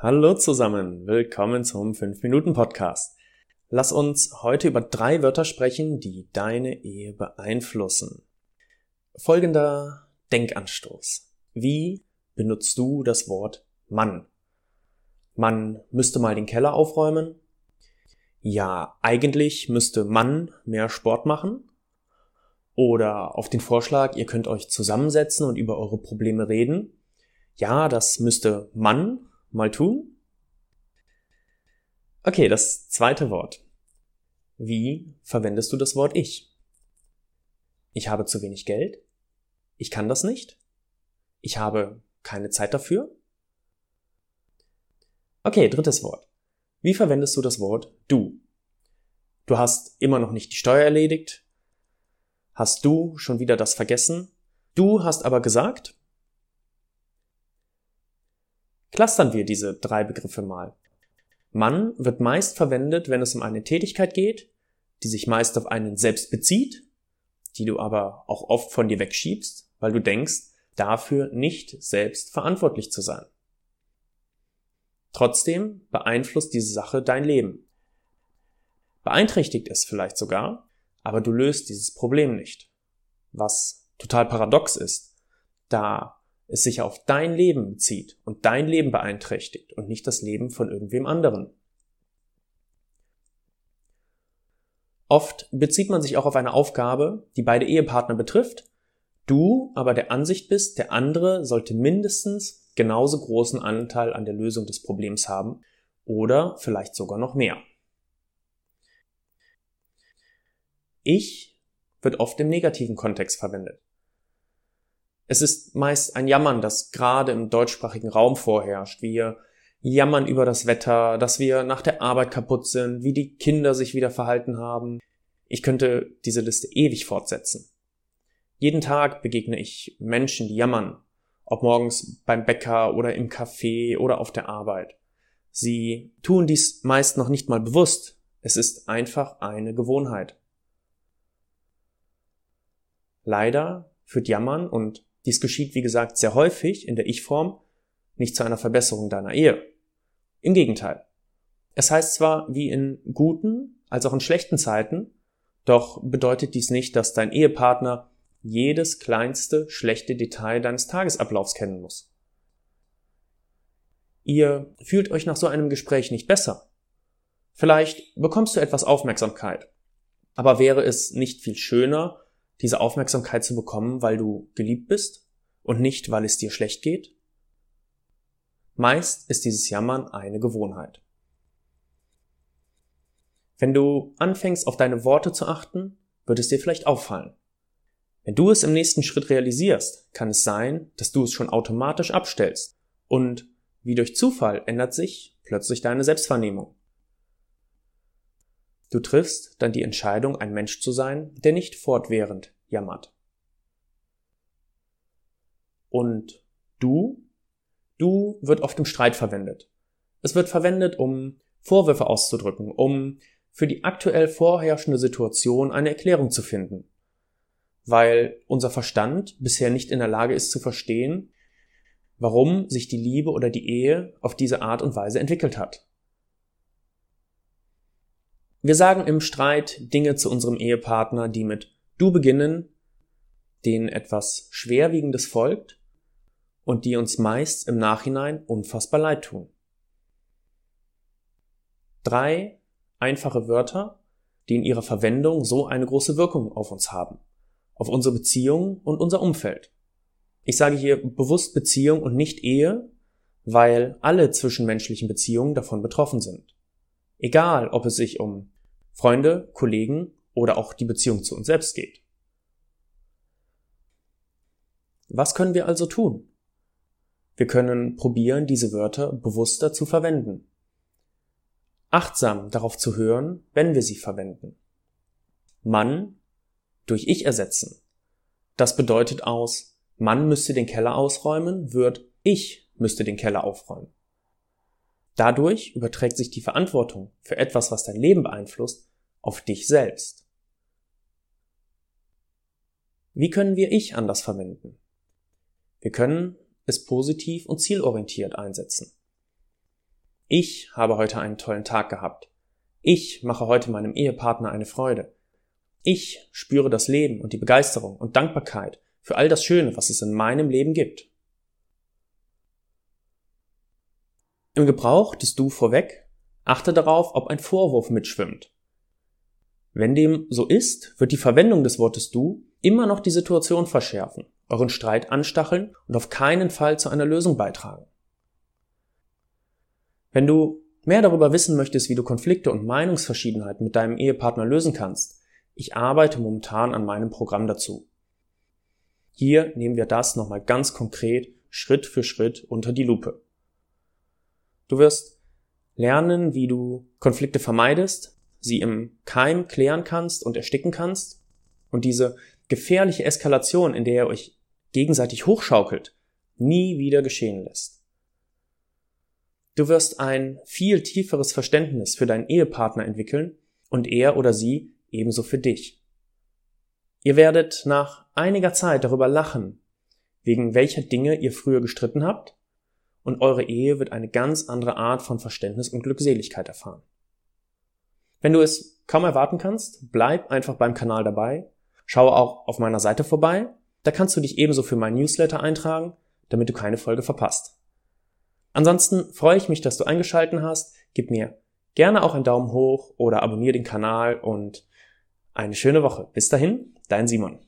Hallo zusammen, willkommen zum 5-Minuten-Podcast. Lass uns heute über drei Wörter sprechen, die deine Ehe beeinflussen. Folgender Denkanstoß. Wie benutzt du das Wort Mann? Man müsste mal den Keller aufräumen. Ja, eigentlich müsste Mann mehr Sport machen. Oder auf den Vorschlag, ihr könnt euch zusammensetzen und über eure Probleme reden. Ja, das müsste Mann mal tun. Okay, das zweite Wort. Wie verwendest du das Wort ich? Ich habe zu wenig Geld. Ich kann das nicht. Ich habe keine Zeit dafür. Okay, drittes Wort. Wie verwendest du das Wort du? Du hast immer noch nicht die Steuer erledigt. Hast du schon wieder das vergessen? Du hast aber gesagt, Clustern wir diese drei Begriffe mal. Mann wird meist verwendet, wenn es um eine Tätigkeit geht, die sich meist auf einen selbst bezieht, die du aber auch oft von dir wegschiebst, weil du denkst, dafür nicht selbst verantwortlich zu sein. Trotzdem beeinflusst diese Sache dein Leben. Beeinträchtigt es vielleicht sogar, aber du löst dieses Problem nicht. Was total paradox ist, da es sich auf dein Leben bezieht und dein Leben beeinträchtigt und nicht das Leben von irgendwem anderen. Oft bezieht man sich auch auf eine Aufgabe, die beide Ehepartner betrifft, du aber der Ansicht bist, der andere sollte mindestens genauso großen Anteil an der Lösung des Problems haben oder vielleicht sogar noch mehr. Ich wird oft im negativen Kontext verwendet. Es ist meist ein Jammern, das gerade im deutschsprachigen Raum vorherrscht. Wir jammern über das Wetter, dass wir nach der Arbeit kaputt sind, wie die Kinder sich wieder verhalten haben. Ich könnte diese Liste ewig fortsetzen. Jeden Tag begegne ich Menschen, die jammern, ob morgens beim Bäcker oder im Café oder auf der Arbeit. Sie tun dies meist noch nicht mal bewusst. Es ist einfach eine Gewohnheit. Leider führt Jammern und dies geschieht, wie gesagt, sehr häufig in der Ich-Form nicht zu einer Verbesserung deiner Ehe. Im Gegenteil. Es heißt zwar wie in guten als auch in schlechten Zeiten, doch bedeutet dies nicht, dass dein Ehepartner jedes kleinste schlechte Detail deines Tagesablaufs kennen muss. Ihr fühlt euch nach so einem Gespräch nicht besser. Vielleicht bekommst du etwas Aufmerksamkeit. Aber wäre es nicht viel schöner, diese Aufmerksamkeit zu bekommen, weil du geliebt bist und nicht, weil es dir schlecht geht? Meist ist dieses Jammern eine Gewohnheit. Wenn du anfängst, auf deine Worte zu achten, wird es dir vielleicht auffallen. Wenn du es im nächsten Schritt realisierst, kann es sein, dass du es schon automatisch abstellst und wie durch Zufall ändert sich plötzlich deine Selbstwahrnehmung. Du triffst dann die Entscheidung, ein Mensch zu sein, der nicht fortwährend jammert. Und du? Du wird oft im Streit verwendet. Es wird verwendet, um Vorwürfe auszudrücken, um für die aktuell vorherrschende Situation eine Erklärung zu finden. Weil unser Verstand bisher nicht in der Lage ist zu verstehen, warum sich die Liebe oder die Ehe auf diese Art und Weise entwickelt hat. Wir sagen im Streit Dinge zu unserem Ehepartner, die mit du beginnen, denen etwas Schwerwiegendes folgt und die uns meist im Nachhinein unfassbar leid tun. Drei einfache Wörter, die in ihrer Verwendung so eine große Wirkung auf uns haben, auf unsere Beziehung und unser Umfeld. Ich sage hier bewusst Beziehung und nicht Ehe, weil alle zwischenmenschlichen Beziehungen davon betroffen sind. Egal, ob es sich um Freunde, Kollegen oder auch die Beziehung zu uns selbst geht. Was können wir also tun? Wir können probieren, diese Wörter bewusster zu verwenden. Achtsam darauf zu hören, wenn wir sie verwenden. Mann durch ich ersetzen. Das bedeutet aus, Mann müsste den Keller ausräumen, wird ich müsste den Keller aufräumen. Dadurch überträgt sich die Verantwortung für etwas, was dein Leben beeinflusst, auf dich selbst. Wie können wir ich anders verwenden? Wir können es positiv und zielorientiert einsetzen. Ich habe heute einen tollen Tag gehabt. Ich mache heute meinem Ehepartner eine Freude. Ich spüre das Leben und die Begeisterung und Dankbarkeit für all das Schöne, was es in meinem Leben gibt. Im Gebrauch des Du vorweg achte darauf, ob ein Vorwurf mitschwimmt. Wenn dem so ist, wird die Verwendung des Wortes Du immer noch die Situation verschärfen, euren Streit anstacheln und auf keinen Fall zu einer Lösung beitragen. Wenn du mehr darüber wissen möchtest, wie du Konflikte und Meinungsverschiedenheiten mit deinem Ehepartner lösen kannst, ich arbeite momentan an meinem Programm dazu. Hier nehmen wir das nochmal ganz konkret Schritt für Schritt unter die Lupe. Du wirst lernen, wie du Konflikte vermeidest, sie im Keim klären kannst und ersticken kannst und diese gefährliche Eskalation, in der ihr euch gegenseitig hochschaukelt, nie wieder geschehen lässt. Du wirst ein viel tieferes Verständnis für deinen Ehepartner entwickeln und er oder sie ebenso für dich. Ihr werdet nach einiger Zeit darüber lachen, wegen welcher Dinge ihr früher gestritten habt, und eure Ehe wird eine ganz andere Art von Verständnis und Glückseligkeit erfahren. Wenn du es kaum erwarten kannst, bleib einfach beim Kanal dabei, schaue auch auf meiner Seite vorbei, da kannst du dich ebenso für mein Newsletter eintragen, damit du keine Folge verpasst. Ansonsten freue ich mich, dass du eingeschalten hast, gib mir gerne auch einen Daumen hoch oder abonniere den Kanal und eine schöne Woche. Bis dahin, dein Simon.